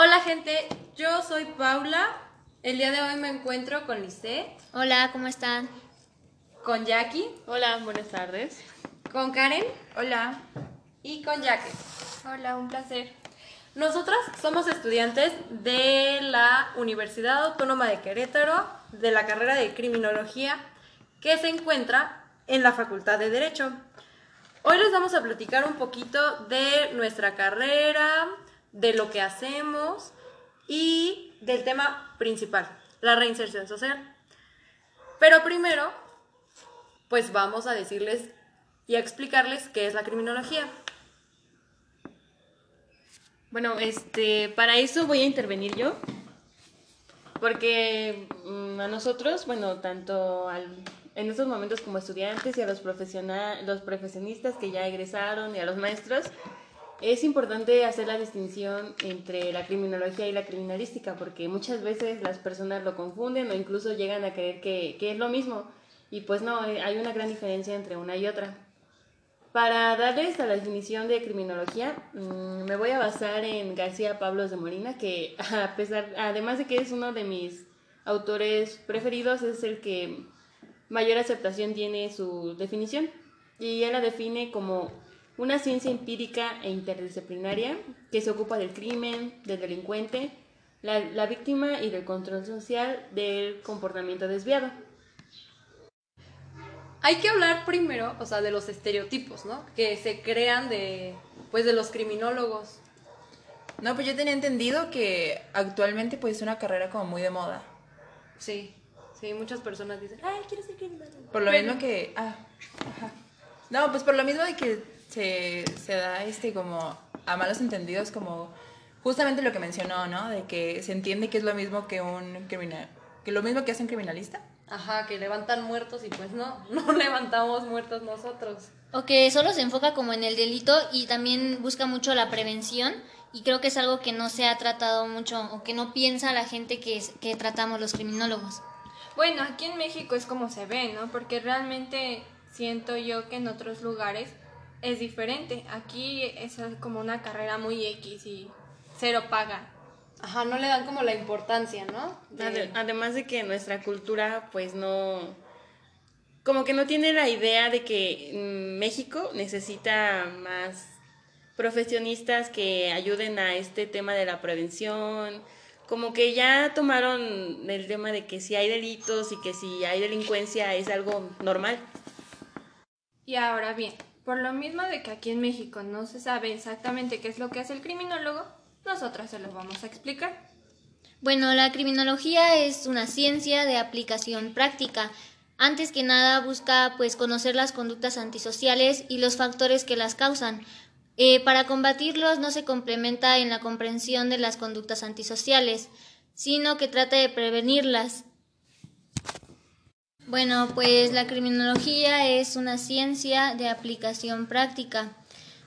Hola gente, yo soy Paula. El día de hoy me encuentro con Lisette, Hola, ¿cómo están? con Jackie, Hola, buenas tardes. con Karen Hola. y con Jaque. Hola, un placer. Nosotras somos estudiantes de la Universidad Autónoma de Querétaro, de la carrera de Criminología, que se encuentra en la Facultad de Derecho. Hoy les vamos a platicar un poquito de nuestra carrera, de lo que hacemos y del tema principal, la reinserción social. Pero primero, pues vamos a decirles y a explicarles qué es la criminología. Bueno, este, para eso voy a intervenir yo. Porque mm, a nosotros, bueno, tanto al- en estos momentos como estudiantes y a los, profesional, los profesionistas que ya egresaron y a los maestros, es importante hacer la distinción entre la criminología y la criminalística, porque muchas veces las personas lo confunden o incluso llegan a creer que, que es lo mismo. Y pues no, eh, hay una gran diferencia entre una y otra. Para darles a la definición de criminología, mm, me voy a basar en García Pablos de Molina, que a pesar, además de que es uno de mis autores preferidos, es el que mayor aceptación tiene su definición. Y él la define como una ciencia empírica e interdisciplinaria que se ocupa del crimen, del delincuente, la, la víctima y del control social del comportamiento desviado. Hay que hablar primero, o sea, de los estereotipos, ¿no? Que se crean de, pues, de los criminólogos. No, pues yo tenía entendido que actualmente pues es una carrera como muy de moda. Sí, sí, muchas personas dicen, ay, quiero ser criminólogo. Por lo mismo que... Ah, ajá. No, pues por lo mismo de que se, se da este como a malos entendidos como justamente lo que mencionó, ¿no? De que se entiende que es lo mismo que un criminal... Que lo mismo que hace un criminalista. Ajá, que levantan muertos y pues no, no levantamos muertos nosotros. O que solo se enfoca como en el delito y también busca mucho la prevención y creo que es algo que no se ha tratado mucho o que no piensa la gente que, es- que tratamos los criminólogos. Bueno, aquí en México es como se ve, ¿no? Porque realmente siento yo que en otros lugares es diferente. Aquí es como una carrera muy X y cero paga. Ajá, no le dan como la importancia, ¿no? De- Ade- Además de que nuestra cultura, pues no. Como que no tiene la idea de que mm, México necesita más profesionistas que ayuden a este tema de la prevención. Como que ya tomaron el tema de que si hay delitos y que si hay delincuencia es algo normal. Y ahora bien, por lo mismo de que aquí en México no se sabe exactamente qué es lo que hace el criminólogo, nosotras se lo vamos a explicar. Bueno, la criminología es una ciencia de aplicación práctica. Antes que nada busca pues conocer las conductas antisociales y los factores que las causan. Eh, para combatirlos no se complementa en la comprensión de las conductas antisociales, sino que trata de prevenirlas. Bueno, pues la criminología es una ciencia de aplicación práctica.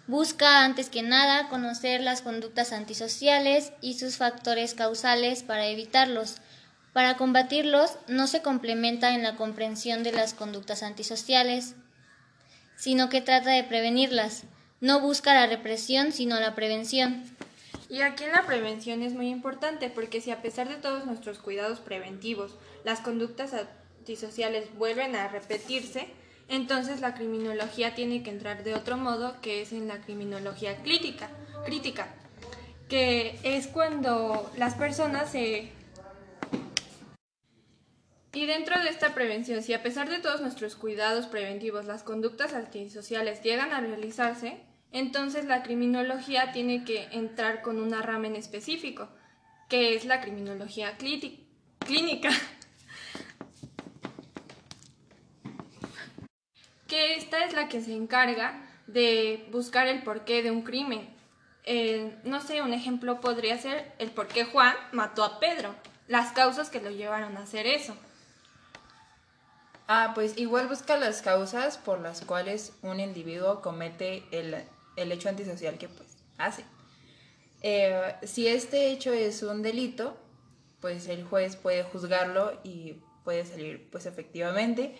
Busca antes que nada conocer las conductas antisociales y sus factores causales para evitarlos. Para combatirlos no se complementa en la comprensión de las conductas antisociales, sino que trata de prevenirlas. No busca la represión, sino la prevención. Y aquí la prevención es muy importante porque si a pesar de todos nuestros cuidados preventivos las conductas antisociales vuelven a repetirse, entonces la criminología tiene que entrar de otro modo que es en la criminología crítica, crítica que es cuando las personas se... Y dentro de esta prevención, si a pesar de todos nuestros cuidados preventivos las conductas antisociales llegan a realizarse, entonces la criminología tiene que entrar con una rama en específico, que es la criminología clínica. Esta es la que se encarga de buscar el porqué de un crimen. No sé, un ejemplo podría ser el por qué Juan mató a Pedro, las causas que lo llevaron a hacer eso. Ah, pues igual busca las causas por las cuales un individuo comete el, el hecho antisocial que pues hace. Eh, si este hecho es un delito, pues el juez puede juzgarlo y puede salir pues efectivamente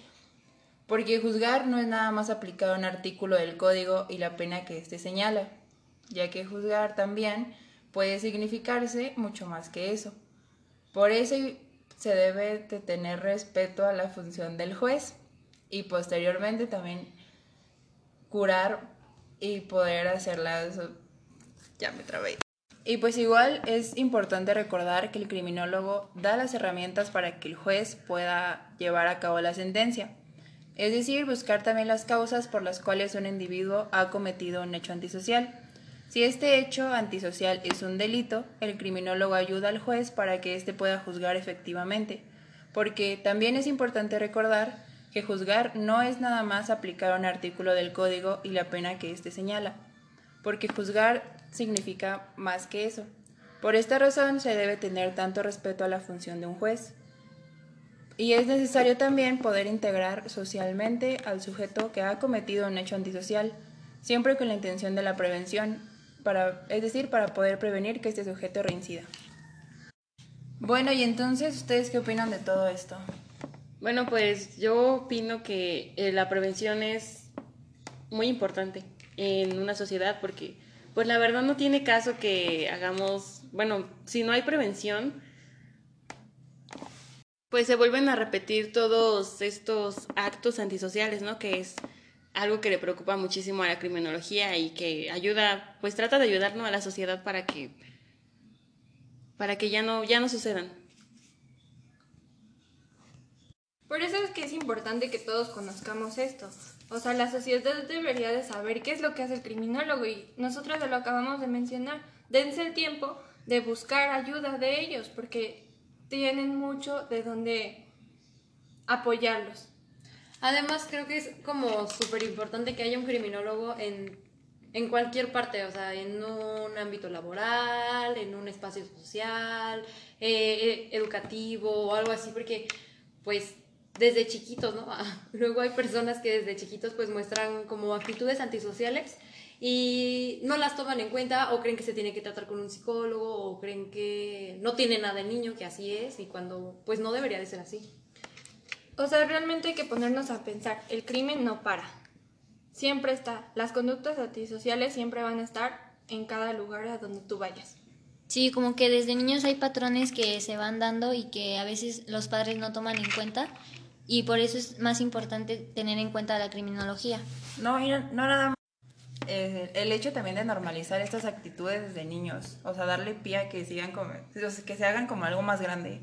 Porque juzgar no es nada más aplicar un artículo del código y la pena que éste señala, ya que juzgar también puede significarse mucho más que eso. Por eso se debe de tener respeto a la función del juez y posteriormente también curar y poder hacerla... Ya me trabé. Y pues igual es importante recordar que el criminólogo da las herramientas para que el juez pueda llevar a cabo la sentencia. Es decir, buscar también las causas por las cuales un individuo ha cometido un hecho antisocial. Si este hecho antisocial es un delito, el criminólogo ayuda al juez para que éste pueda juzgar efectivamente, porque también es importante recordar que juzgar no es nada más aplicar un artículo del código y la pena que éste señala, porque juzgar significa más que eso. Por esta razón se debe tener tanto respeto a la función de un juez. Y es necesario también poder integrar socialmente al sujeto que ha cometido un hecho antisocial, siempre con la intención de la prevención, para, es decir, para poder prevenir que este sujeto reincida. Bueno, y entonces, ¿ustedes qué opinan de todo esto? Bueno, pues yo opino que eh, la prevención es muy importante en una sociedad porque, pues la verdad no tiene caso que hagamos, bueno, si no hay prevención, pues se vuelven a repetir todos estos actos antisociales, ¿no? Que es algo que le preocupa muchísimo a la criminología y que ayuda, pues trata de ayudarnos a la sociedad para que, para que ya no, ya no sucedan. Por eso es que es importante que todos conozcamos esto. O sea, la sociedad debería de saber qué es lo que hace el criminólogo y nosotros lo acabamos de mencionar. Dense el tiempo de buscar ayuda de ellos porque tienen mucho de donde apoyarlos. Además, creo que es como súper importante que haya un criminólogo en, en cualquier parte, o sea, en un ámbito laboral, en un espacio social, eh, educativo o algo así, porque pues desde chiquitos, ¿no? Luego hay personas que desde chiquitos pues muestran como actitudes antisociales y no las toman en cuenta o creen que se tiene que tratar con un psicólogo o creen que no tiene nada el niño, que así es y cuando pues no debería de ser así. O sea, realmente hay que ponernos a pensar, el crimen no para, siempre está, las conductas antisociales siempre van a estar en cada lugar a donde tú vayas. Sí, como que desde niños hay patrones que se van dando y que a veces los padres no toman en cuenta y por eso es más importante tener en cuenta la criminología. No, no nada más. Eh, el hecho también de normalizar estas actitudes desde niños, o sea, darle pie a que sigan como, que se hagan como algo más grande.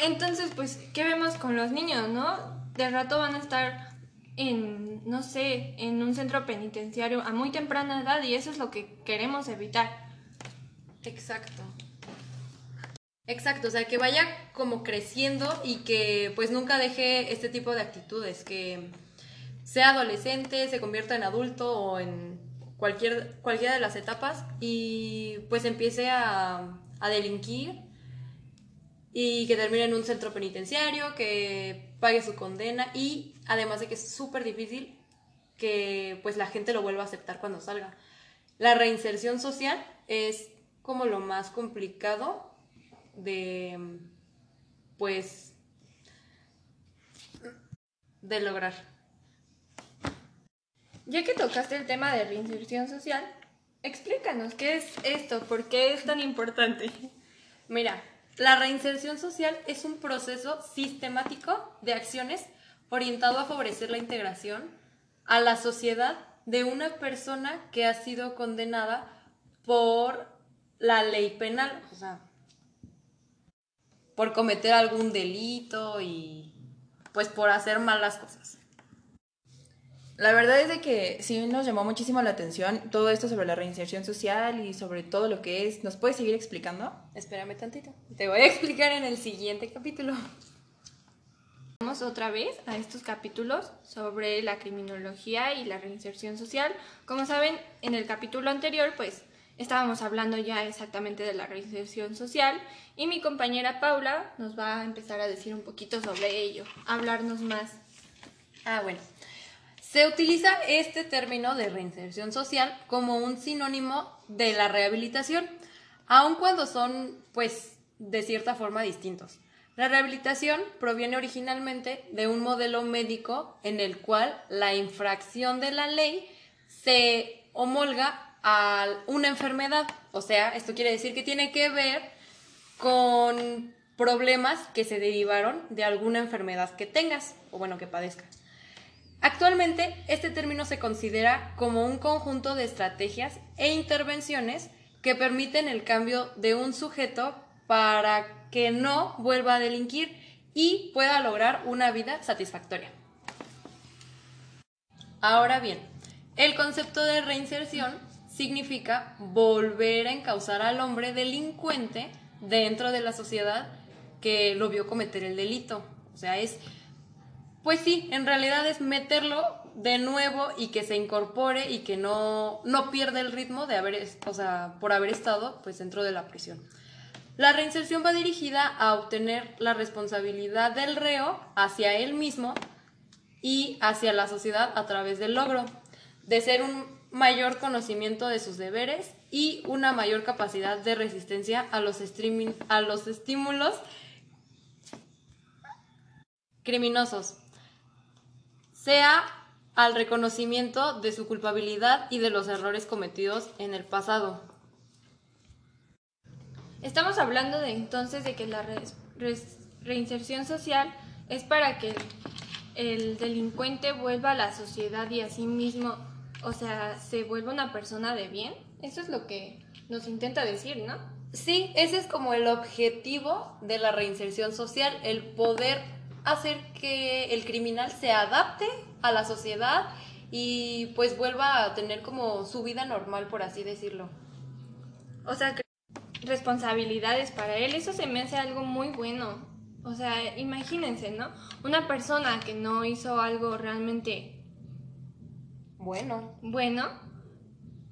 Entonces, pues, ¿qué vemos con los niños, no? De rato van a estar en, no sé, en un centro penitenciario a muy temprana edad y eso es lo que queremos evitar. Exacto. Exacto, o sea, que vaya como creciendo y que pues nunca deje este tipo de actitudes, que sea adolescente, se convierta en adulto o en cualquier, cualquiera de las etapas y pues empiece a, a delinquir y que termine en un centro penitenciario, que pague su condena y además de que es súper difícil que pues la gente lo vuelva a aceptar cuando salga. La reinserción social es como lo más complicado de, pues, de lograr. Ya que tocaste el tema de reinserción social, explícanos qué es esto, por qué es tan importante. Mira, la reinserción social es un proceso sistemático de acciones orientado a favorecer la integración a la sociedad de una persona que ha sido condenada por la ley penal, o sea, por cometer algún delito y pues por hacer malas cosas. La verdad es de que sí nos llamó muchísimo la atención todo esto sobre la reinserción social y sobre todo lo que es. ¿Nos puedes seguir explicando? Espérame tantito. Te voy a explicar en el siguiente capítulo. Vamos otra vez a estos capítulos sobre la criminología y la reinserción social. Como saben, en el capítulo anterior, pues estábamos hablando ya exactamente de la reinserción social y mi compañera Paula nos va a empezar a decir un poquito sobre ello, hablarnos más. Ah, bueno. Se utiliza este término de reinserción social como un sinónimo de la rehabilitación, aun cuando son, pues, de cierta forma distintos. La rehabilitación proviene originalmente de un modelo médico en el cual la infracción de la ley se homolga a una enfermedad. O sea, esto quiere decir que tiene que ver con problemas que se derivaron de alguna enfermedad que tengas o bueno, que padezcas. Actualmente, este término se considera como un conjunto de estrategias e intervenciones que permiten el cambio de un sujeto para que no vuelva a delinquir y pueda lograr una vida satisfactoria. Ahora bien, el concepto de reinserción significa volver a encauzar al hombre delincuente dentro de la sociedad que lo vio cometer el delito. O sea, es, pues sí, en realidad es meterlo de nuevo y que se incorpore y que no, no pierda el ritmo de haber, o sea, por haber estado pues dentro de la prisión. La reinserción va dirigida a obtener la responsabilidad del reo hacia él mismo y hacia la sociedad a través del logro de ser un mayor conocimiento de sus deberes y una mayor capacidad de resistencia a los, a los estímulos criminosos, sea al reconocimiento de su culpabilidad y de los errores cometidos en el pasado. Estamos hablando de entonces de que la reinserción social es para que el delincuente vuelva a la sociedad y a sí mismo, o sea, se vuelva una persona de bien. Eso es lo que nos intenta decir, ¿no? Sí, ese es como el objetivo de la reinserción social, el poder hacer que el criminal se adapte a la sociedad y pues vuelva a tener como su vida normal, por así decirlo. O sea, responsabilidades para él, eso se me hace algo muy bueno. O sea, imagínense, ¿no? Una persona que no hizo algo realmente bueno, bueno,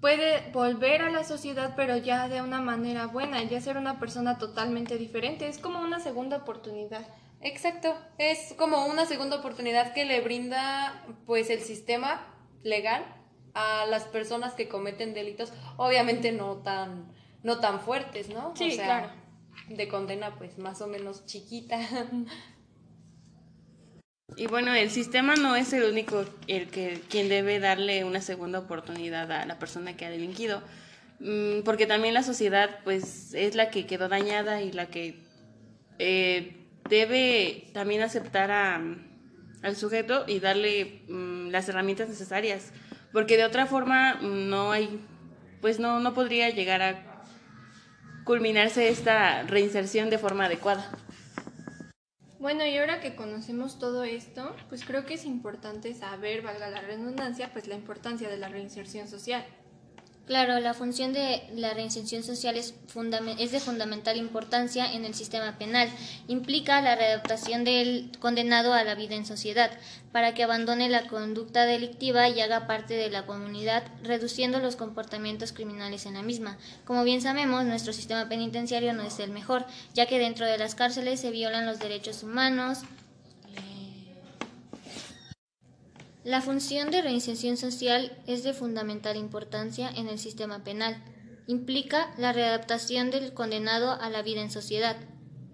puede volver a la sociedad, pero ya de una manera buena, ya ser una persona totalmente diferente. Es como una segunda oportunidad. Exacto, es como una segunda oportunidad que le brinda pues el sistema legal a las personas que cometen delitos, obviamente no tan no tan fuertes, ¿no? Sí, claro. De condena pues más o menos chiquita. Y bueno, el sistema no es el único el que quien debe darle una segunda oportunidad a la persona que ha delinquido, mm, porque también la sociedad pues es la que quedó dañada y la que eh, debe también aceptar a, al sujeto y darle mm, las herramientas necesarias, porque de otra forma mm, no hay, pues no, no podría llegar a culminarse esta reinserción de forma adecuada. Bueno, y ahora que conocemos todo esto, pues creo que es importante saber, valga la redundancia, pues la importancia de la reinserción social. Claro, la función de la reinserción social es, es, de fundamental importancia en el sistema penal. Implica la readaptación del condenado a la vida en sociedad, para que abandone la conducta delictiva y haga parte de la comunidad, reduciendo los comportamientos criminales en la misma. Como bien sabemos, nuestro sistema penitenciario no es el mejor, ya que dentro de las cárceles se violan los derechos humanos, La función de reinserción social es de fundamental importancia en el sistema penal. Implica la readaptación del condenado a la vida en sociedad,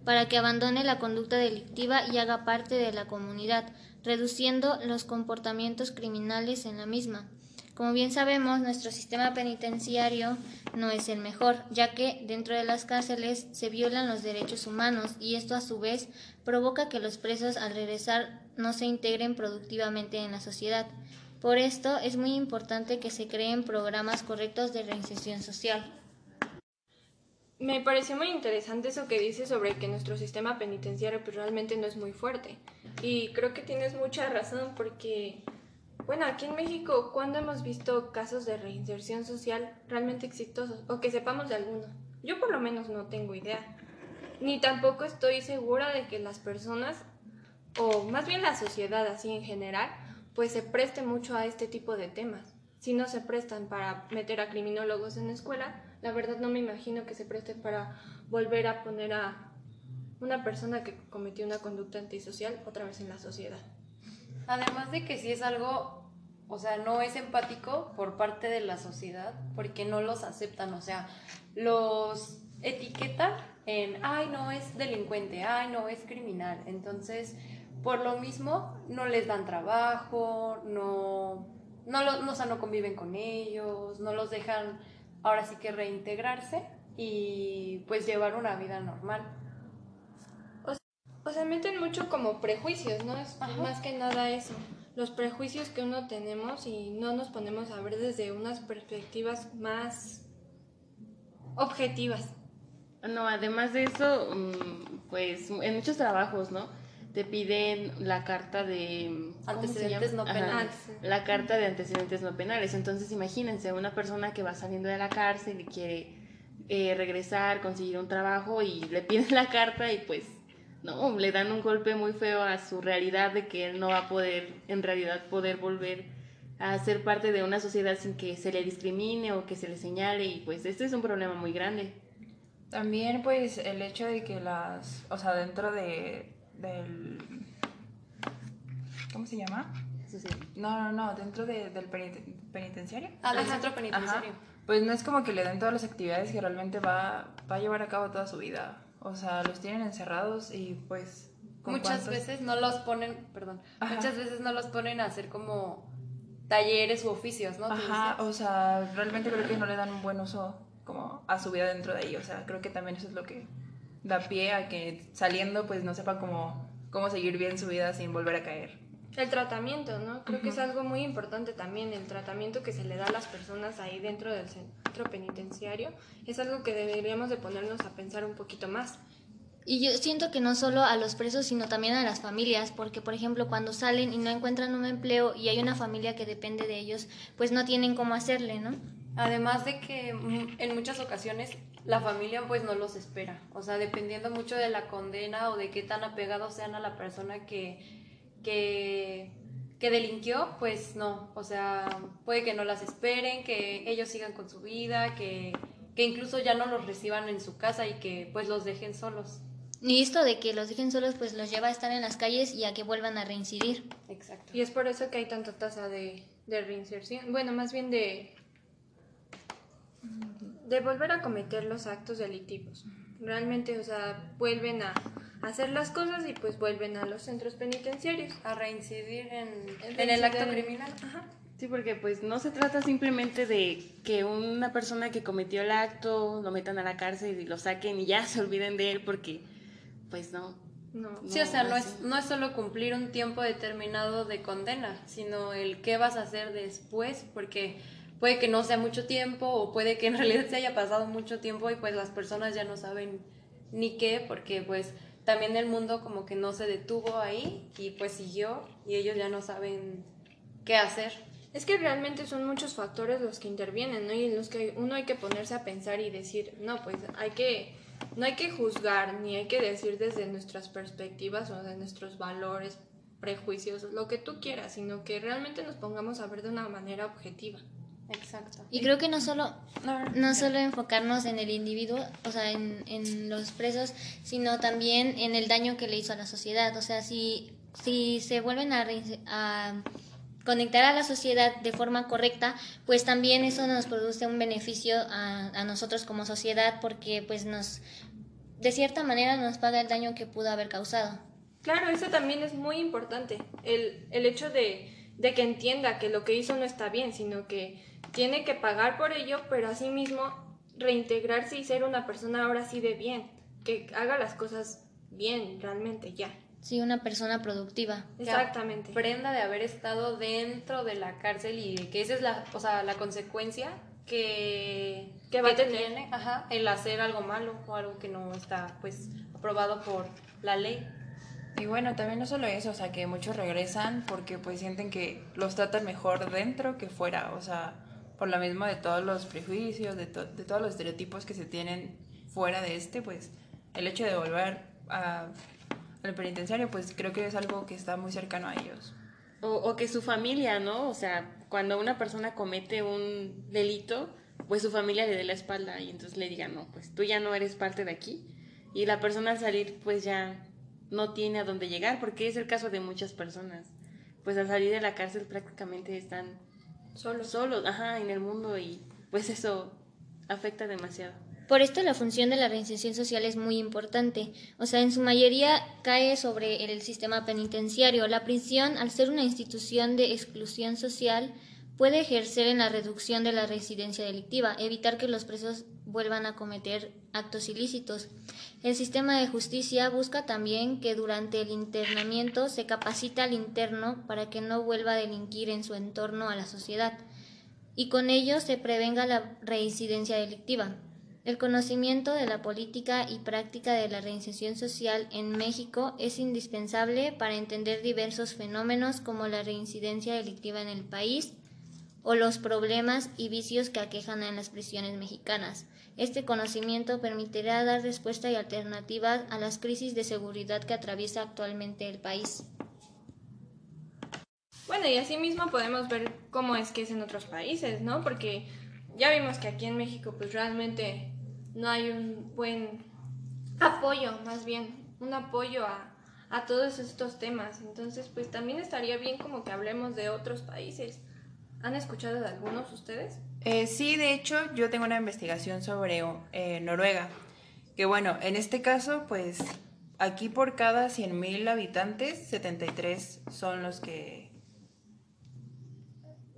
para que abandone la conducta delictiva y haga parte de la comunidad, reduciendo los comportamientos criminales en la misma. Como bien sabemos, nuestro sistema penitenciario no es el mejor, ya que dentro de las cárceles se violan los derechos humanos y esto a su vez provoca que los presos al regresar no se integren productivamente en la sociedad. Por esto es muy importante que se creen programas correctos de reinserción social. Me pareció muy interesante eso que dices sobre que nuestro sistema penitenciario pues, realmente no es muy fuerte. Y creo que tienes mucha razón porque, bueno, aquí en México, ¿cuándo hemos visto casos de reinserción social realmente exitosos? O que sepamos de alguno. Yo por lo menos no tengo idea. Ni tampoco estoy segura de que las personas o más bien la sociedad así en general, pues se preste mucho a este tipo de temas. Si no se prestan para meter a criminólogos en la escuela, la verdad no me imagino que se presten para volver a poner a una persona que cometió una conducta antisocial otra vez en la sociedad. Además de que si es algo, o sea, no es empático por parte de la sociedad, porque no los aceptan, o sea, los etiquetan en, ay, no es delincuente, ay, no es criminal. Entonces, por lo mismo, no les dan trabajo, no, no, lo, no, o sea, no conviven con ellos, no los dejan ahora sí que reintegrarse y pues llevar una vida normal. O sea, meten mucho como prejuicios, ¿no? Es más que nada eso. Los prejuicios que uno tenemos y no nos ponemos a ver desde unas perspectivas más objetivas. No, además de eso, mm, pues en muchos trabajos, ¿no? Te piden la carta de antecedentes no penales. la carta de antecedentes no penales. Entonces, imagínense una persona que va saliendo de la cárcel y quiere eh, regresar, conseguir un trabajo y le piden la carta y pues no, le dan un golpe muy feo a su realidad de que él no va a poder, en realidad, poder volver a ser parte de una sociedad sin que se le discrimine o que se le señale y pues este es un problema muy grande. También pues el hecho de que las, o sea, dentro de, del, ¿cómo se llama? No, no, no, dentro del penitenciario. Ah, del centro penitenciario. Pues no es como que le den todas las actividades que realmente va, va a llevar a cabo toda su vida. O sea, los tienen encerrados y pues... Muchas veces no los ponen, perdón, muchas veces no los ponen a hacer como talleres u oficios, ¿no? Ajá, o sea, realmente creo que no le dan un buen uso como a su vida dentro de ahí, o sea, creo que también eso es lo que da pie a que saliendo pues no sepa cómo, cómo seguir bien su vida sin volver a caer. El tratamiento, ¿no? Creo que es algo muy importante también, el tratamiento que se le da a las personas ahí dentro del centro penitenciario, es algo que deberíamos de ponernos a pensar un poquito más. Y yo siento que no solo a los presos, sino también a las familias, porque por ejemplo cuando salen y no encuentran un empleo y hay una familia que depende de ellos, pues no tienen cómo hacerle, ¿no? Además de que mm, en muchas ocasiones la familia pues no los espera, o sea, dependiendo mucho de la condena o de qué tan apegados sean a la persona que, que, que delinquió, pues no, o sea, puede que no las esperen, que ellos sigan con su vida, que, que incluso ya no los reciban en su casa y que pues los dejen solos. Y esto de que los dejen solos, pues los lleva a estar en las calles y a que vuelvan a reincidir. Exacto. Y es por eso que hay tanta tasa de, de reinserción. Bueno, más bien de, de volver a cometer los actos delictivos. Realmente, o sea, vuelven a hacer las cosas y pues vuelven a los centros penitenciarios. A reincidir en, en el acto criminal. Ajá. Sí, porque pues no se trata simplemente de que una persona que cometió el acto lo metan a la cárcel y lo saquen y ya se olviden de él porque pues no. No. Sí, o sea, no es, no es solo cumplir un tiempo determinado de condena, sino el qué vas a hacer después, porque puede que no sea mucho tiempo o puede que en realidad se haya pasado mucho tiempo y pues las personas ya no saben ni qué, porque pues también el mundo como que no se detuvo ahí y pues siguió y ellos ya no saben qué hacer. Es que realmente son muchos factores los que intervienen, ¿no? Y los que uno hay que ponerse a pensar y decir, no, pues hay que no hay que juzgar ni hay que decir desde nuestras perspectivas o de nuestros valores, prejuicios, lo que tú quieras, sino que realmente nos pongamos a ver de una manera objetiva. Exacto. Y creo que no solo, no, solo enfocarnos en el individuo, o sea, en, en, los presos, sino también en el daño que le hizo a la sociedad. O sea, si, si se vuelven a, a conectar a la sociedad de forma correcta, pues también eso nos produce un beneficio a, a, nosotros como sociedad porque pues nos, de cierta manera nos paga el daño que pudo haber causado. Claro, eso también es muy importante, el, el hecho de, de que entienda que lo que hizo no está bien, sino que tiene que pagar por ello, pero asimismo reintegrarse y ser una persona ahora sí de bien, que haga las cosas bien realmente ya. Sí, una persona productiva. Exactamente. Prenda de haber estado dentro de la cárcel y que esa es la, o sea, la consecuencia que, que va a tener tiene, ajá, el hacer algo malo o algo que no está pues aprobado por la ley. Y bueno, también no solo eso, o sea, que muchos regresan porque pues sienten que los tratan mejor dentro que fuera, o sea, por lo mismo de todos los prejuicios, de, de todos los estereotipos que se tienen fuera de este, pues el hecho de volver a el penitenciario, pues creo que es algo que está muy cercano a ellos. O, que su familia, ¿no? O sea, cuando una persona comete un delito, pues su familia le dé la espalda y entonces le diga, no, pues tú ya no eres parte de aquí. Y la persona al salir, pues ya no tiene a dónde llegar, porque es el caso de muchas personas. Pues al salir de la cárcel prácticamente están solos, solos, ajá, en el mundo y pues eso afecta demasiado. Por esto la función de la reinserción social es muy importante, o sea, en su mayoría cae sobre el sistema penitenciario. La prisión, al ser una institución de exclusión social, puede ejercer en la reducción de la residencia delictiva, evitar que los presos vuelvan a cometer actos ilícitos. El sistema de justicia busca también que durante el internamiento se capacita al interno para que no vuelva a delinquir en su entorno a la sociedad y con ello se prevenga la reincidencia delictiva. El conocimiento de la política y práctica de la reinserción social en México es indispensable para entender diversos fenómenos como la reincidencia delictiva en el país o los problemas y vicios que aquejan en las prisiones mexicanas. Este conocimiento permitirá dar respuesta y alternativas a las crisis de seguridad que atraviesa actualmente el país. Bueno, y asimismo podemos ver cómo es que es en otros países, ¿no? Porque ya vimos que aquí en México pues realmente no hay un buen apoyo, más bien, un apoyo a, a todos estos temas. Entonces, pues también estaría bien como que hablemos de otros países. ¿Han escuchado de algunos ustedes? Eh, sí, de hecho, yo tengo una investigación sobre eh, Noruega. Que bueno, en este caso, pues aquí por cada 100.000 habitantes, 73 son los que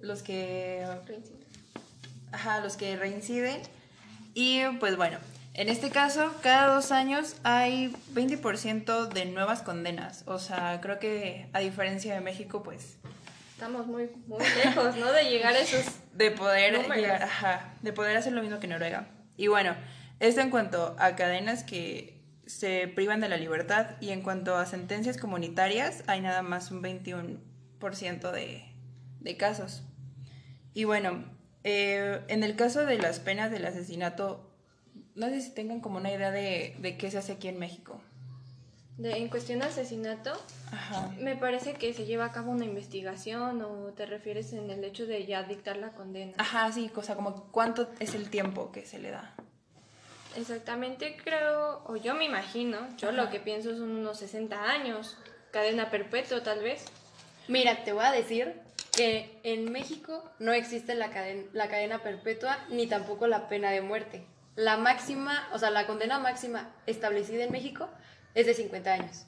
los que ajá, los que reinciden y pues bueno, en este caso cada dos años hay 20% de nuevas condenas, o sea, creo que a diferencia de México pues estamos muy muy lejos, ¿no? De llegar a esos de poder llegar, ajá, de poder hacer lo mismo que Noruega. Y bueno, esto en cuanto a cadenas que se privan de la libertad y en cuanto a sentencias comunitarias hay nada más un 21% de, de casos. Y bueno, eh, en el caso de las penas del asesinato, no sé si tengan como una idea de, de qué se hace aquí en México. De, en cuestión de asesinato, me parece que se lleva a cabo una investigación o te refieres en el hecho de ya dictar la condena. Ajá, sí, cosa como cuánto es el tiempo que se le da. Exactamente, creo, o yo me imagino, yo lo que pienso son unos 60 años, cadena perpetua tal vez. Mira, te voy a decir que en México no existe la cadena, la cadena perpetua ni tampoco la pena de muerte. La máxima, o sea, la condena máxima establecida en México es de 50 años.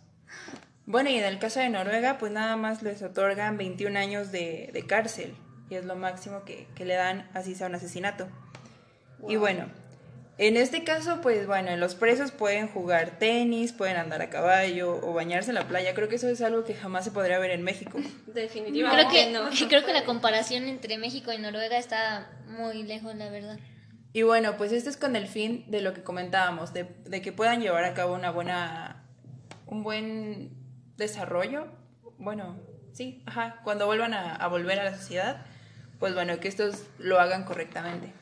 Bueno, y en el caso de Noruega, pues nada más les otorgan 21 años de, de cárcel, y es lo máximo que, que, le dan así sea un asesinato. Y bueno, en este caso, pues bueno, los presos pueden jugar tenis, pueden andar a caballo o bañarse en la playa. Creo que eso es algo que jamás se podría ver en México. Definitivamente creo que, no. Creo que la comparación entre México y Noruega está muy lejos, la verdad. Y bueno, pues esto es con el fin de lo que comentábamos, de, de que puedan llevar a cabo una buena, un buen desarrollo. Bueno, sí, ajá, cuando vuelvan a, volver a la sociedad, pues bueno, que estos lo hagan correctamente.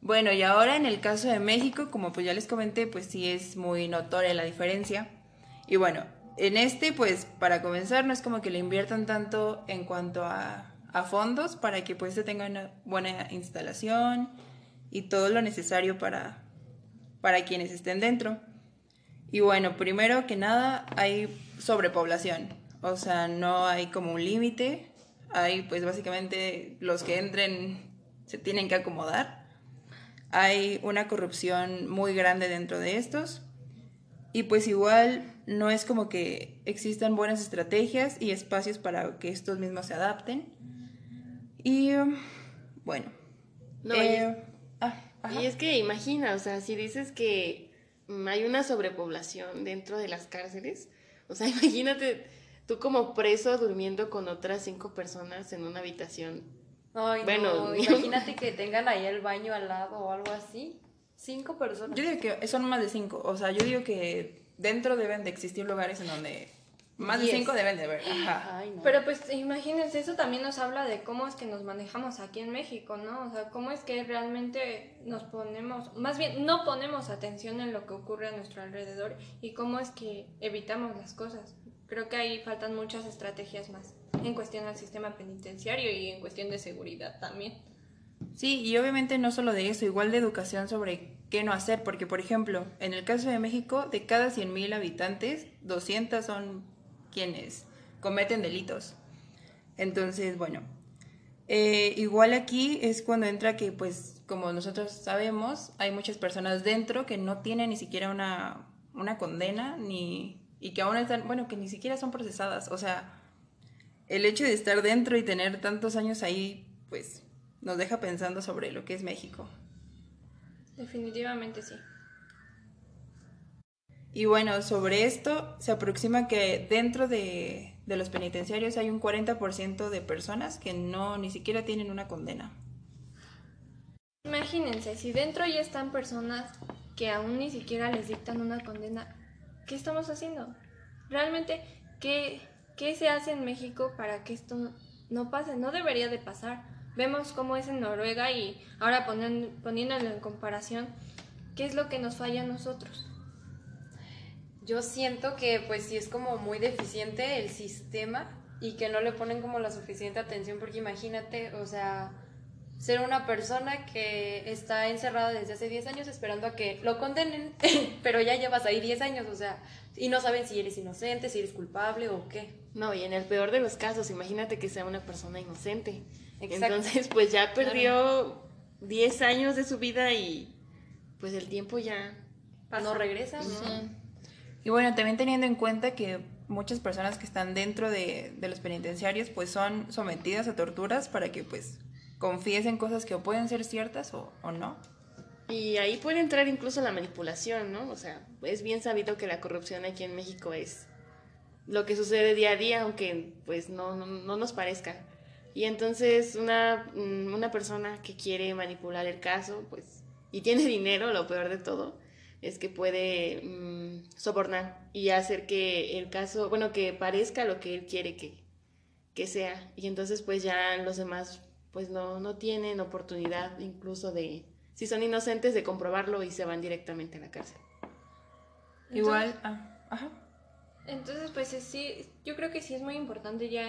Bueno, y ahora en el caso de México, como pues ya les comenté, pues sí es muy notoria la diferencia. Y bueno, en este, pues para comenzar, no es como que le inviertan tanto en cuanto a, a fondos para que pues se tenga una buena instalación y todo lo necesario para, para quienes estén dentro. Y bueno, primero que nada hay sobrepoblación, o sea, no hay como un límite, hay pues básicamente los que entren se tienen que acomodar. Hay una corrupción muy grande dentro de estos. Y pues igual no es como que existan buenas estrategias y espacios para que estos mismos se adapten. Y bueno. No, eh, y, es, ah, y es que imagina, o sea, si dices que hay una sobrepoblación dentro de las cárceles, o sea, imagínate tú como preso durmiendo con otras cinco personas en una habitación Ay, bueno, no, imagínate que tengan ahí el baño al lado o algo así. Cinco personas. Yo digo que son más de cinco. O sea, yo digo que dentro deben de existir lugares en donde más de cinco deben de haber. Ajá. Ay, no. Pero pues imagínense, eso también nos habla de cómo es que nos manejamos aquí en México, ¿no? O sea, cómo es que realmente nos ponemos, más bien no ponemos atención en lo que ocurre a nuestro alrededor y cómo es que evitamos las cosas. Creo que ahí faltan muchas estrategias más en cuestión al sistema penitenciario y en cuestión de seguridad también. Sí, y obviamente no solo de eso, igual de educación sobre qué no hacer, porque por ejemplo, en el caso de México, de cada 100.000 habitantes, 200 son quienes cometen delitos. Entonces, bueno, eh, igual aquí es cuando entra que, pues, como nosotros sabemos, hay muchas personas dentro que no tienen ni siquiera una, una condena, ni, y que aún están, bueno, que ni siquiera son procesadas, o sea, el hecho de estar dentro y tener tantos años ahí, pues nos deja pensando sobre lo que es México. Definitivamente sí. Y bueno, sobre esto se aproxima que dentro de, de los penitenciarios hay un 40% de personas que no ni siquiera tienen una condena. Imagínense, si dentro ya están personas que aún ni siquiera les dictan una condena, ¿qué estamos haciendo? Realmente, ¿qué, qué se hace en México para que esto no pase? No debería de pasar. Vemos cómo es en Noruega y ahora poniéndolo en comparación, ¿qué es lo que nos falla a nosotros? Yo siento que pues sí es como muy deficiente el sistema y que no le ponen como la suficiente atención porque imagínate, o sea, ser una persona que está encerrada desde hace 10 años esperando a que lo condenen, pero ya llevas ahí 10 años, o sea, y no saben si eres inocente, si eres culpable o qué. No, y en el peor de los casos, imagínate que sea una persona inocente. Exacto. Entonces, pues ya perdió 10 años de su vida y pues el tiempo ya No regresa, ¿no? Sí. Y bueno, también teniendo en cuenta que muchas personas que están dentro de, de los penitenciarios pues son sometidas a torturas para que pues confíes en cosas que pueden ser ciertas o, o no. Y ahí puede entrar incluso la manipulación, ¿no? O sea, es bien sabido que la corrupción aquí en México es lo que sucede día a día, aunque pues no, no, no nos parezca. Y entonces una, mm, una persona que quiere manipular el caso, pues, y tiene dinero, lo peor de todo, es que puede mm, sobornar y hacer que el caso, bueno, que parezca lo que él quiere que, que sea. Y entonces pues ya los demás pues no, no tienen oportunidad incluso de, si son inocentes, de comprobarlo y se van directamente a la cárcel. Igual, ah, ajá. Entonces, pues es- sí, yo creo que sí es muy importante ya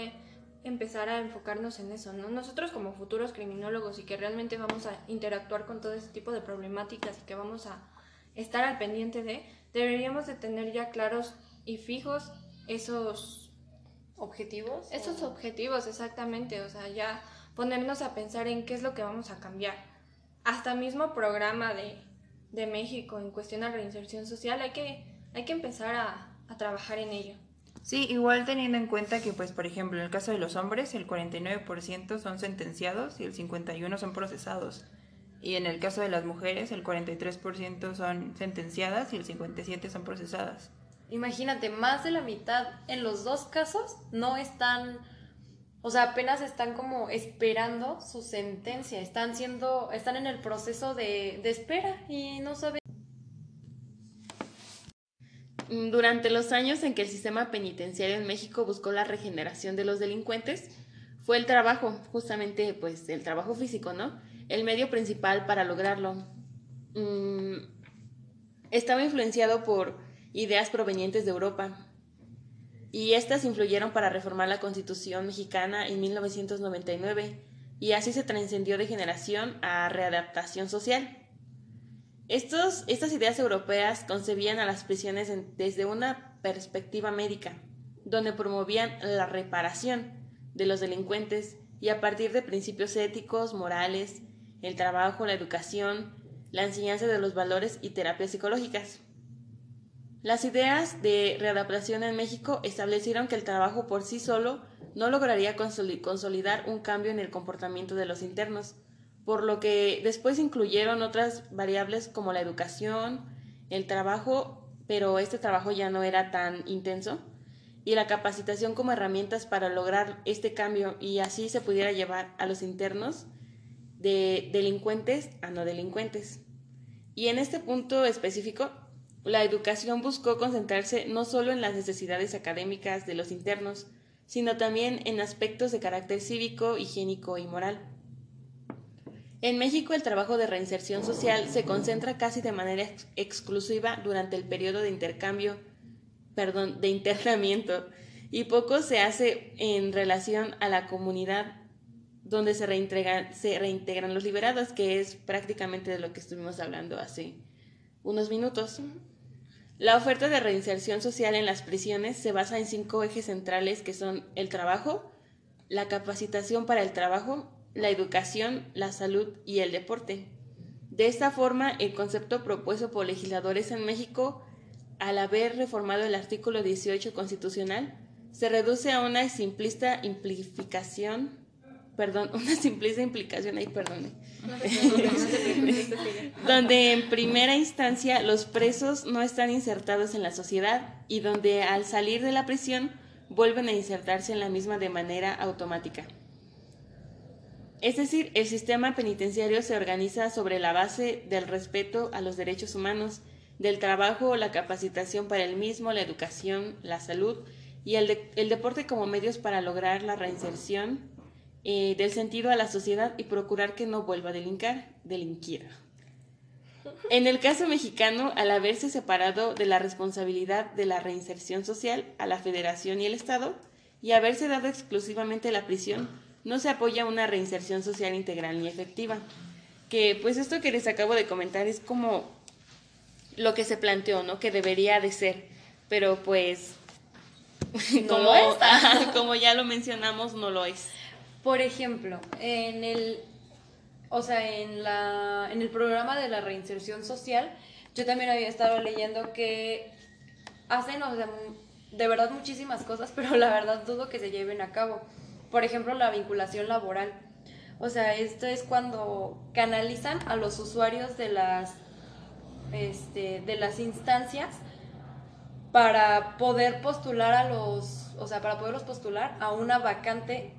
empezar a enfocarnos en eso, ¿no? Nosotros como futuros criminólogos y que realmente vamos a interactuar con todo ese tipo de problemáticas y que vamos a estar al pendiente de, deberíamos de tener ya claros y fijos esos ¿Objetivos? esos o- objetivos, exactamente, o sea, ya ponernos a pensar en qué es lo que vamos a cambiar. Hasta mismo programa de, de México en cuestión a reinserción social, hay que, hay que empezar a, a trabajar en ello. Sí, igual teniendo en cuenta que, pues, por ejemplo, en el caso de los hombres, el 49% son sentenciados y el 51% son procesados. Y en el caso de las mujeres, el 43% son sentenciadas y el 57% son procesadas. Imagínate, más de la mitad en los dos casos no están, o sea, apenas están como esperando su sentencia, están siendo, están en el proceso de, de espera y no saben. Durante los años en que el sistema penitenciario en México buscó la regeneración de los delincuentes, fue el trabajo, justamente pues el trabajo físico, ¿no? El medio principal para lograrlo. Mm, estaba influenciado por ideas provenientes de Europa y estas influyeron para reformar la Constitución mexicana en 1999 y así se trascendió de generación a readaptación social. Estas ideas europeas concebían a las prisiones desde una perspectiva médica, donde promovían la reparación de los delincuentes y a partir de principios éticos, morales, el trabajo, la educación, la enseñanza de los valores y terapias psicológicas. Las ideas de readaptación en México establecieron que el trabajo por sí solo no lograría consoli- consolidar un cambio en el comportamiento de los internos, por lo que después incluyeron otras variables como la educación, el trabajo, pero este trabajo ya no era tan intenso, y la capacitación como herramientas para lograr este cambio y así se pudiera llevar a los internos de delincuentes a no delincuentes. Y en este punto específico, la educación buscó concentrarse no solo en las necesidades académicas de los internos, sino también en aspectos de carácter cívico, higiénico y moral. En México el trabajo de reinserción social se concentra casi de manera ex- exclusiva durante el periodo de intercambio, perdón, de internamiento, y poco se hace en relación a la comunidad donde se reintegran, los liberados, que es prácticamente de lo que estuvimos hablando hace unos minutos. La oferta de reinserción social en las prisiones se basa en cinco ejes centrales que son el trabajo, la capacitación para el trabajo, la educación, la salud y el deporte. De esta forma, el concepto propuesto por legisladores en México, al haber reformado el artículo 18 constitucional, se reduce a una simplista implicación, perdón, una simplista implicación, ahí perdone, donde en primera instancia los presos no están insertados en la sociedad y donde al salir de la prisión vuelven a insertarse en la misma de manera automática. Es decir, el sistema penitenciario se organiza sobre la base del respeto a los derechos humanos, del trabajo o la capacitación para el mismo, la educación, la salud y el, el deporte como medios para lograr la reinserción eh, del sentido a la sociedad y procurar que no vuelva a delincar, delinquir. En el caso mexicano, al haberse separado de la responsabilidad de la reinserción social a la federación y el Estado, y haberse dado exclusivamente la prisión, no se apoya una reinserción social integral ni efectiva. Que pues esto que les acabo de comentar es como lo que se planteó, ¿no? Que debería de ser, pero pues como, como ya lo mencionamos, no lo es. Por ejemplo, en el, o sea, en la, en el programa de la reinserción social, yo también había estado leyendo que hacen, o sea, de verdad muchísimas cosas, pero la verdad dudo que se lleven a cabo. Por ejemplo, la vinculación laboral. O sea, esto es cuando canalizan a los usuarios de las, este, de las instancias para poder postular a los, o sea, para poderlos postular a una vacante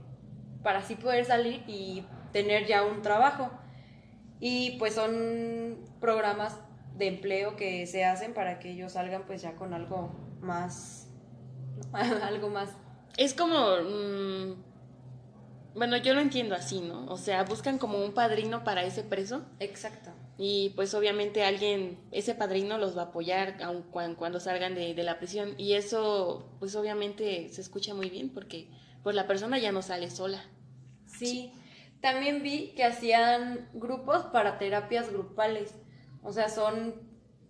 para así poder salir y tener ya un trabajo. Y pues son programas de empleo que se hacen para que ellos salgan pues ya con algo más, algo más. Es como, mm, bueno, yo lo entiendo así, ¿no? O sea, buscan como un padrino para ese preso. Exacto. Y pues obviamente alguien, ese padrino los va a apoyar aun cuando, salgan de, de la prisión. Y eso pues obviamente se escucha muy bien porque pues la persona ya no sale sola. Sí. También vi que hacían grupos para terapias grupales. O sea, son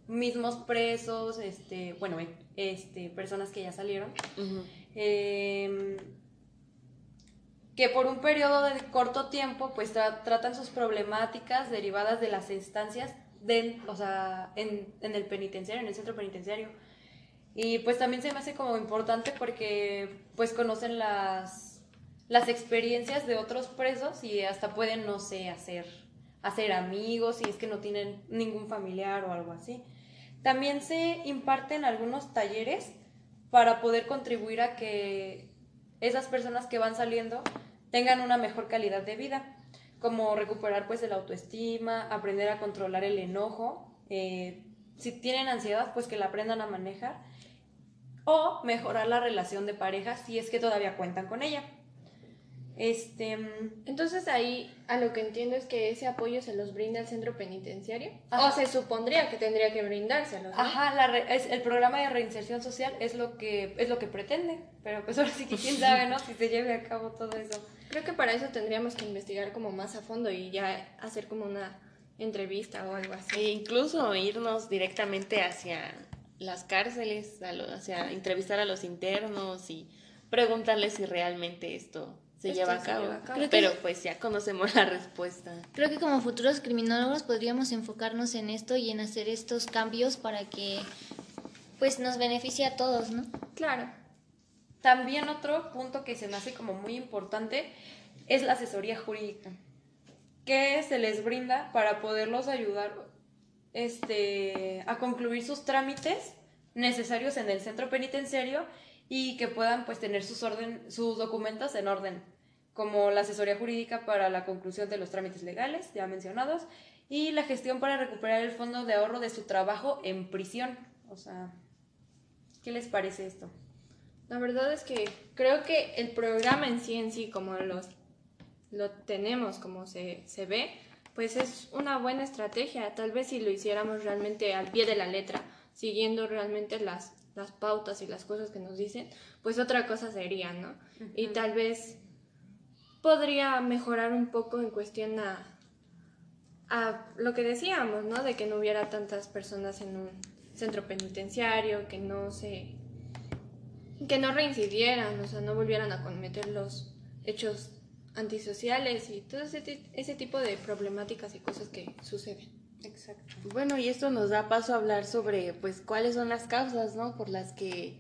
mismos presos, este, bueno, este, personas que ya salieron, em, que por un periodo de corto tiempo, pues tratan sus problemáticas derivadas de las instancias de, o sea, en, en el penitenciario, en el centro penitenciario. Y pues también se me hace como importante porque pues conocen las las experiencias de otros presos y hasta pueden, no sé, hacer, hacer amigos si es que no tienen ningún familiar o algo así. También se imparten algunos talleres para poder contribuir a que esas personas que van saliendo tengan una mejor calidad de vida, como recuperar pues el autoestima, aprender a controlar el enojo, eh, si tienen ansiedad pues que la aprendan a manejar o mejorar la relación de pareja si es que todavía cuentan con ella. Este, entonces ahí a lo que entiendo es que ese apoyo se los brinda el centro penitenciario o se supondría que tendría que brindárselos. Ajá, la es, el programa de reinserción social es lo que es lo que pretende, pero pues ahora sí que quién sabe, ¿no? Si se lleve a cabo todo eso. Creo que para eso tendríamos que investigar como más a fondo y ya hacer como una entrevista o algo así. E incluso irnos directamente hacia las cárceles, hacia entrevistar a los internos y preguntarles si realmente esto se, lleva, a cabo. Pero pues ya conocemos la respuesta. Creo que como futuros criminólogos podríamos enfocarnos en esto y en hacer estos cambios para que pues nos beneficie a todos, ¿no? Claro. También otro punto que se me hace como muy importante es la asesoría jurídica que se les brinda para poderlos ayudar este, a concluir sus trámites necesarios en el centro penitenciario y que puedan pues tener sus orden, sus documentos en orden como la asesoría jurídica para la conclusión de los trámites legales, ya mencionados, y la gestión para recuperar el fondo de ahorro de su trabajo en prisión. O sea, ¿qué les parece esto? La verdad es que creo que el programa en sí, en sí, como los, lo tenemos, como se, se ve, pues es una buena estrategia. Tal vez si lo hiciéramos realmente al pie de la letra, siguiendo realmente las, las pautas y las cosas que nos dicen, pues otra cosa sería, ¿no? Y tal vez podría mejorar un poco en cuestión a, a lo que decíamos, ¿no? De que no hubiera tantas personas en un centro penitenciario, que no se que no reincidieran, o sea, no volvieran a cometer los hechos antisociales y todo ese, ese tipo de problemáticas y cosas que suceden. Exacto. Bueno, y esto nos da paso a hablar sobre, pues, cuáles son las causas, ¿no? Por las que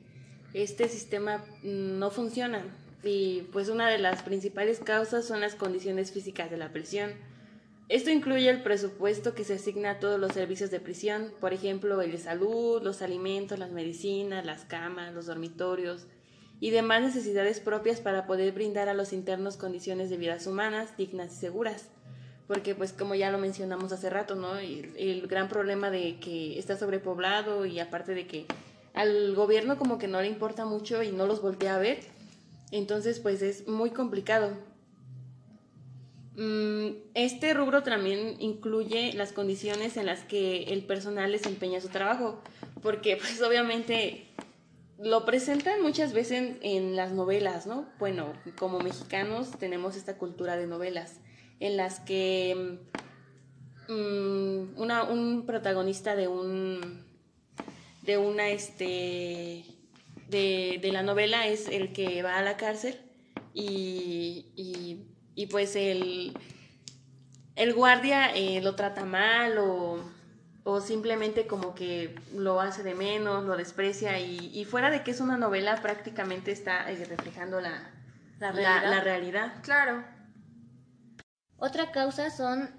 este sistema no funciona y pues una de las principales causas son las condiciones físicas de la prisión. Esto incluye el presupuesto que se asigna a todos los servicios de prisión, por ejemplo, el de salud, los alimentos, las medicinas, las camas, los dormitorios y demás necesidades propias para poder brindar a los internos condiciones de vidas humanas, dignas y seguras. Porque pues como ya lo mencionamos hace rato, ¿no? El, el gran problema de que está sobrepoblado y aparte de que al gobierno como que no le importa mucho y no los voltea a ver, entonces pues es muy complicado. Mm, este rubro también incluye las condiciones en las que el personal desempeña su trabajo, porque pues obviamente lo presentan muchas veces en, las novelas, ¿no? Bueno, como mexicanos tenemos esta cultura de novelas en las que mm, un protagonista de un de una este de, de, la novela es el que va a la cárcel y, y, y pues el, el guardia eh, lo trata mal o, o, simplemente como que lo hace de menos, lo desprecia y, y fuera de que es una novela prácticamente está eh, reflejando la, la, realidad. la, la realidad. Claro. Otra causa son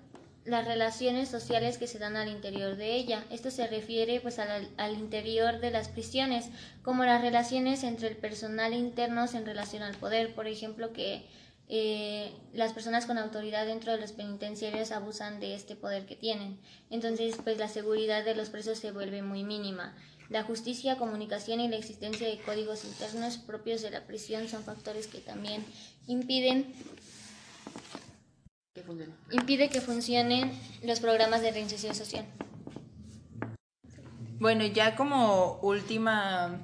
las relaciones sociales que se dan al interior de ella. Esto se refiere pues al, al, interior de las prisiones, como las relaciones entre el personal internos en relación al poder, por ejemplo, que eh, las personas con autoridad dentro de los penitenciarios abusan de este poder que tienen. Entonces, pues la seguridad de los presos se vuelve muy mínima. La justicia, comunicación y la existencia de códigos internos propios de la prisión son factores que también impiden Que impide que funcionen los programas de reinserción social. Bueno, ya como última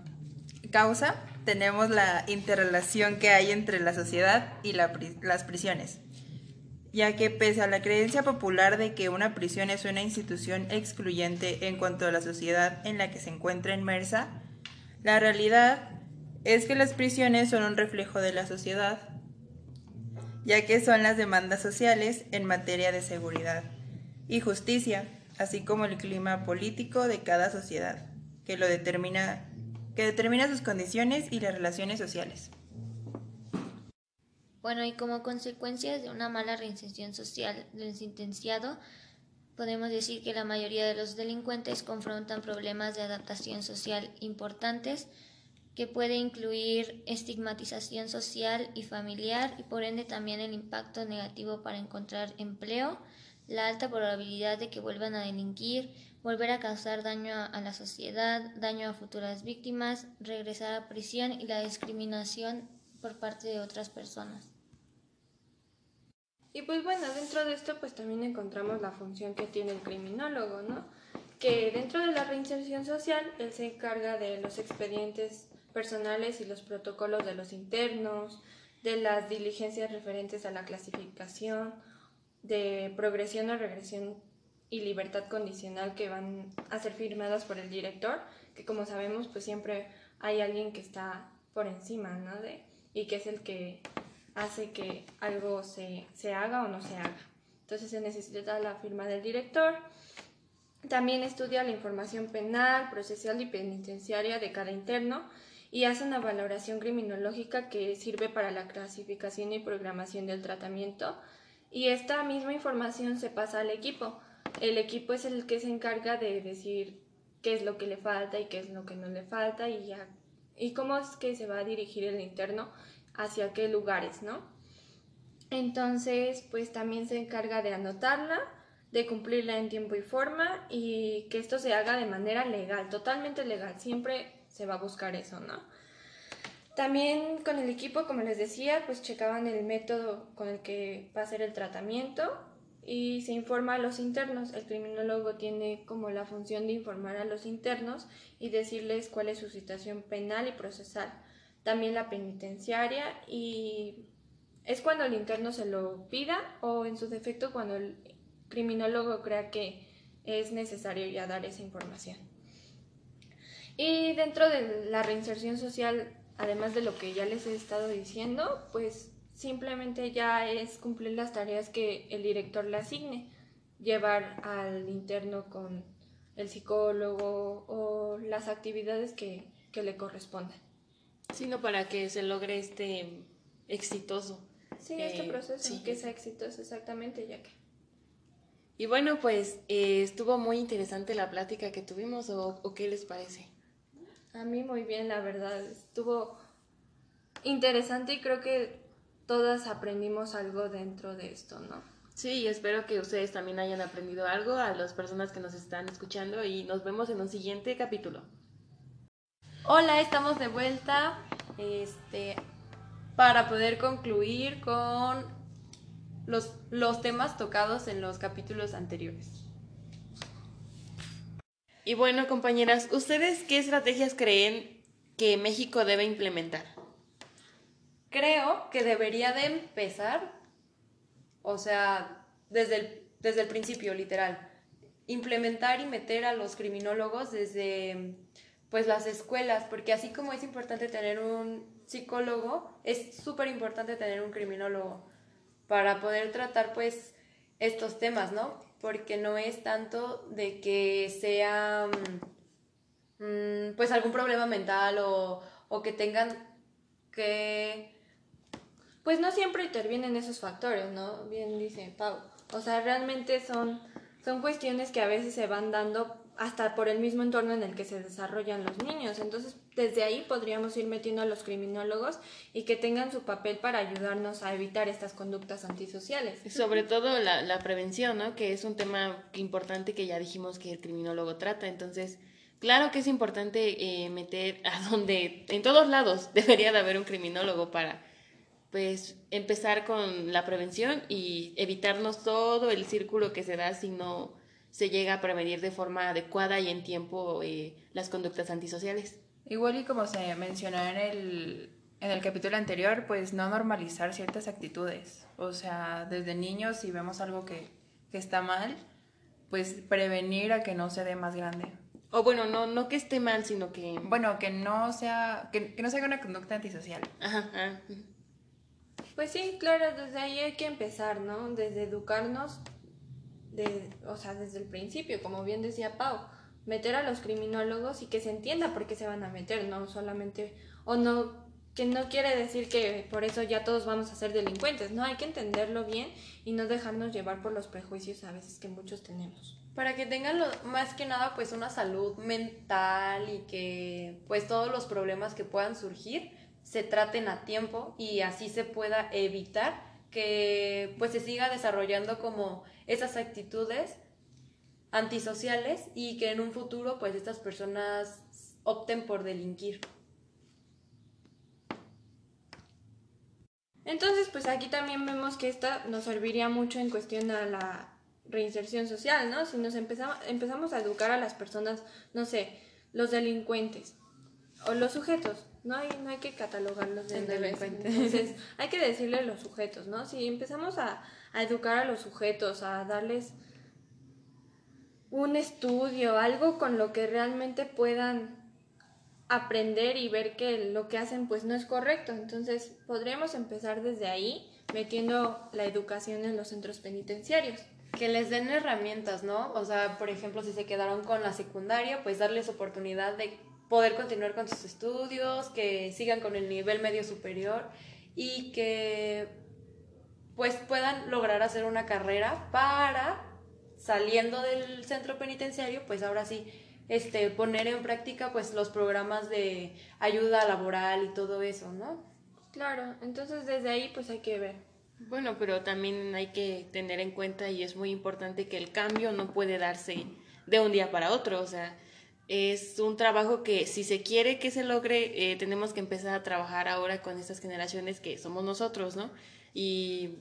causa tenemos la interrelación que hay entre la sociedad y la, las prisiones, ya que pese a la creencia popular de que una prisión es una institución excluyente en cuanto a la sociedad en la que se encuentra inmersa, la realidad es que las prisiones son un reflejo de la sociedad, ya que son las demandas sociales en materia de seguridad y justicia, así como el clima político de cada sociedad, que lo determina que determina sus condiciones y las relaciones sociales. Bueno, y como consecuencia de una mala reinserción social del sentenciado, podemos decir que la mayoría de los delincuentes confrontan problemas de adaptación social importantes que puede incluir estigmatización social y familiar y por ende también el impacto negativo para encontrar empleo, la alta probabilidad de que vuelvan a delinquir, volver a causar daño a la sociedad, daño a futuras víctimas, regresar a prisión y la discriminación por parte de otras personas. Y pues bueno, dentro de esto pues también encontramos la función que tiene el criminólogo, ¿no? Que dentro de la reinserción social él se encarga de los expedientes personales y los protocolos de los internos, de las diligencias referentes a la clasificación, de progresión o regresión y libertad condicional que van a ser firmadas por el director, que como sabemos pues siempre hay alguien que está por encima, ¿no? De, y que es el que hace que algo se, se haga o no se haga. Entonces se necesita la firma del director. También estudia la información penal, procesal y penitenciaria de cada interno y hace una valoración criminológica que sirve para la clasificación y programación del tratamiento. Y esta misma información se pasa al equipo el equipo es el que se encarga de decir qué es lo que le falta y qué es lo que no le falta y ya y cómo es que se va a dirigir el interno hacia qué lugares, ¿no? Entonces, pues también se encarga de anotarla, de cumplirla en tiempo y forma y que esto se haga de manera legal, totalmente legal, siempre se va a buscar eso, ¿no? También con el equipo, como les decía, pues checaban el método con el que va a ser el tratamiento y se informa a los internos. El criminólogo tiene como la función de informar a los internos y decirles cuál es su situación penal y procesal. También la penitenciaria y es cuando el interno se lo pida o en su defecto cuando el criminólogo crea que es necesario ya dar esa información. Y dentro de la reinserción social, además de lo que ya les he estado diciendo, pues simplemente ya es cumplir las tareas que el director le asigne, llevar al interno con el psicólogo o las actividades que, que le correspondan. Sino para que se logre este exitoso. Sí, este Eh, proceso, sí. que sea exitoso exactamente, ya que... Y bueno, pues eh, estuvo muy interesante la plática que tuvimos, o, o qué les parece? A mí muy bien, la verdad. Estuvo interesante y creo que todas aprendimos algo dentro de esto, ¿no? Sí, espero que ustedes también hayan aprendido algo a las personas que nos están escuchando y nos vemos en un siguiente capítulo. Hola, estamos de vuelta este, para poder concluir con los, los temas tocados en los capítulos anteriores. Y bueno, compañeras, ¿ustedes qué estrategias creen que México debe implementar? Creo que debería de empezar, o sea, desde el, desde el principio, literal, implementar y meter a los criminólogos desde pues las escuelas, porque así como es importante tener un psicólogo, es súper importante tener un criminólogo para poder tratar pues estos temas, ¿no? Porque no es tanto de que sea mm, pues algún problema mental o, o que tengan que Pues no siempre intervienen esos factores, ¿no? Bien dice Pau. O sea, realmente son, son cuestiones que a veces se van dando hasta por el mismo entorno en el que se desarrollan los niños. Entonces, desde ahí podríamos ir metiendo a los criminólogos y que tengan su papel para ayudarnos a evitar estas conductas antisociales. Sobre todo la, la prevención, ¿no? Que es un tema importante que ya dijimos que el criminólogo trata. Entonces, claro que es importante eh, meter a donde, en todos lados, debería de haber un criminólogo para, pues, empezar con la prevención y evitarnos todo el círculo que se da si no se llega a prevenir de forma adecuada y en tiempo eh, las conductas antisociales. Igual y como se mencionó en el, en el capítulo anterior, pues no normalizar ciertas actitudes. O sea, desde niños si vemos algo que, que está mal, pues prevenir a que no se dé más grande. O bueno, no, no que esté mal, sino que... Bueno, que no sea, que, que no se haga una conducta antisocial. Ajá, ajá. Pues sí, claro, desde ahí hay que empezar, ¿no? Desde educarnos, de, o sea, desde el principio, como bien decía Pau, meter a los criminólogos y que se entienda por qué se van a meter, no solamente, o no, que no quiere decir que por eso ya todos vamos a ser delincuentes, no, hay que entenderlo bien y no dejarnos llevar por los prejuicios a veces que muchos tenemos. Para que tengan lo- más que nada pues una salud mental y que pues todos los problemas que puedan surgir se traten a tiempo y así se pueda evitar que pues se siga desarrollando como esas actitudes antisociales y que en un futuro pues estas personas opten por delinquir. Entonces, pues aquí también vemos que esta nos serviría mucho en cuestión a la reinserción social, ¿no? Si nos empezamos, empezamos a educar a las personas, no sé, los delincuentes o los sujetos, no hay, no hay que catalogarlos de delincuentes. Entonces, hay que decirle los sujetos, ¿no? Si empezamos a, a educar a los sujetos, a darles un estudio, algo con lo que realmente puedan aprender y ver que lo que hacen pues no es correcto. Entonces podríamos empezar desde ahí metiendo la educación en los centros penitenciarios. Que les den herramientas, ¿no? O sea, por ejemplo, si se quedaron con la secundaria, pues darles oportunidad de poder continuar con sus estudios, que sigan con el nivel medio superior y que pues puedan lograr hacer una carrera para saliendo del centro penitenciario, pues ahora sí este poner en práctica pues los programas de ayuda laboral y todo eso, ¿no? Claro, entonces desde ahí pues hay que ver. Bueno, pero también hay que tener en cuenta y es muy importante que el cambio no puede darse de un día para otro, o sea, es un trabajo que si se quiere que se logre, eh, tenemos que empezar a trabajar ahora con estas generaciones que somos nosotros, ¿no? Y,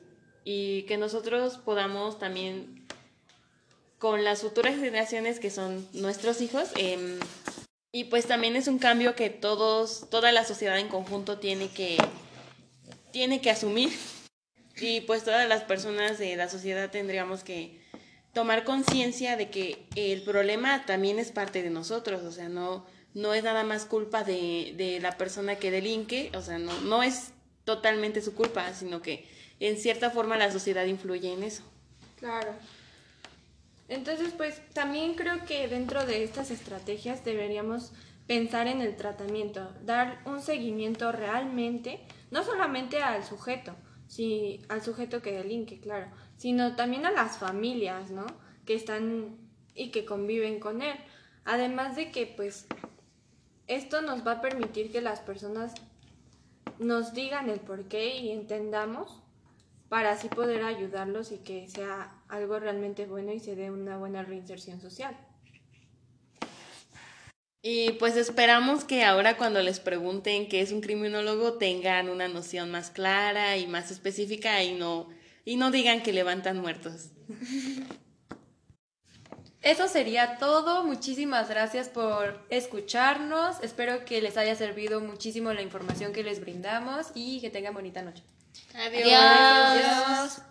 y que nosotros podamos también, con las futuras generaciones que son nuestros hijos, em, y pues también es un cambio que todos, toda la sociedad en conjunto tiene que, tiene que asumir. Y pues todas las personas de la sociedad tendríamos que tomar conciencia de que el problema también es parte de nosotros, o sea, no, no es nada más culpa de, de la persona que delinque, o sea, no, no es totalmente su culpa, sino que en cierta forma la sociedad influye en eso. Claro. Entonces, pues también creo que dentro de estas estrategias deberíamos pensar en el tratamiento, dar un seguimiento realmente, no solamente al sujeto, si, al sujeto que delinque, claro, sino también a las familias, ¿no? Que están y que conviven con él. Además de que, pues, esto nos va a permitir que las personas nos digan el por qué y entendamos para así poder ayudarlos y que sea algo realmente bueno y se dé una buena reinserción social. Y pues esperamos que ahora cuando les pregunten qué es un criminólogo tengan una noción más clara y más específica y no, y no digan que levantan muertos. Eso sería todo. Muchísimas gracias por escucharnos. Espero que les haya servido muchísimo la información que les brindamos y que tengan bonita noche. Adiós. Adiós.